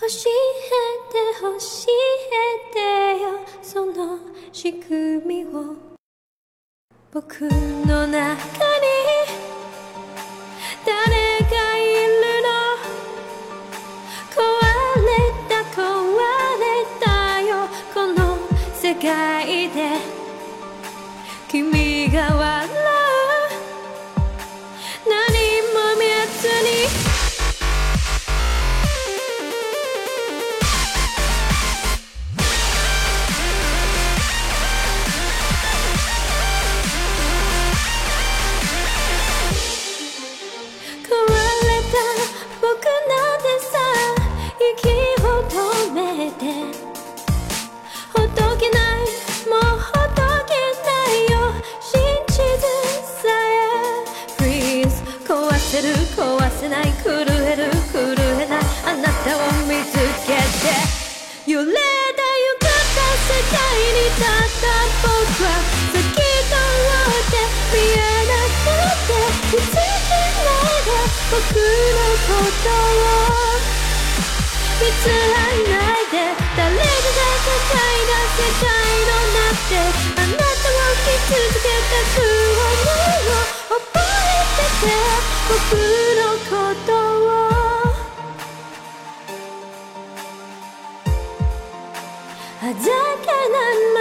教えて教えてよ。その仕組みを。僕の中に誰がいるの？壊れた壊れたよ。この世界で。君が壊せない震える震えないあなたを見つけて揺れたゆくった世界にたった僕は突き通って見えなくて気づけないで僕のことを見つらないで誰かが世界な世界の中であなたを傷つけた苦労を覚えてて僕のことをあざけない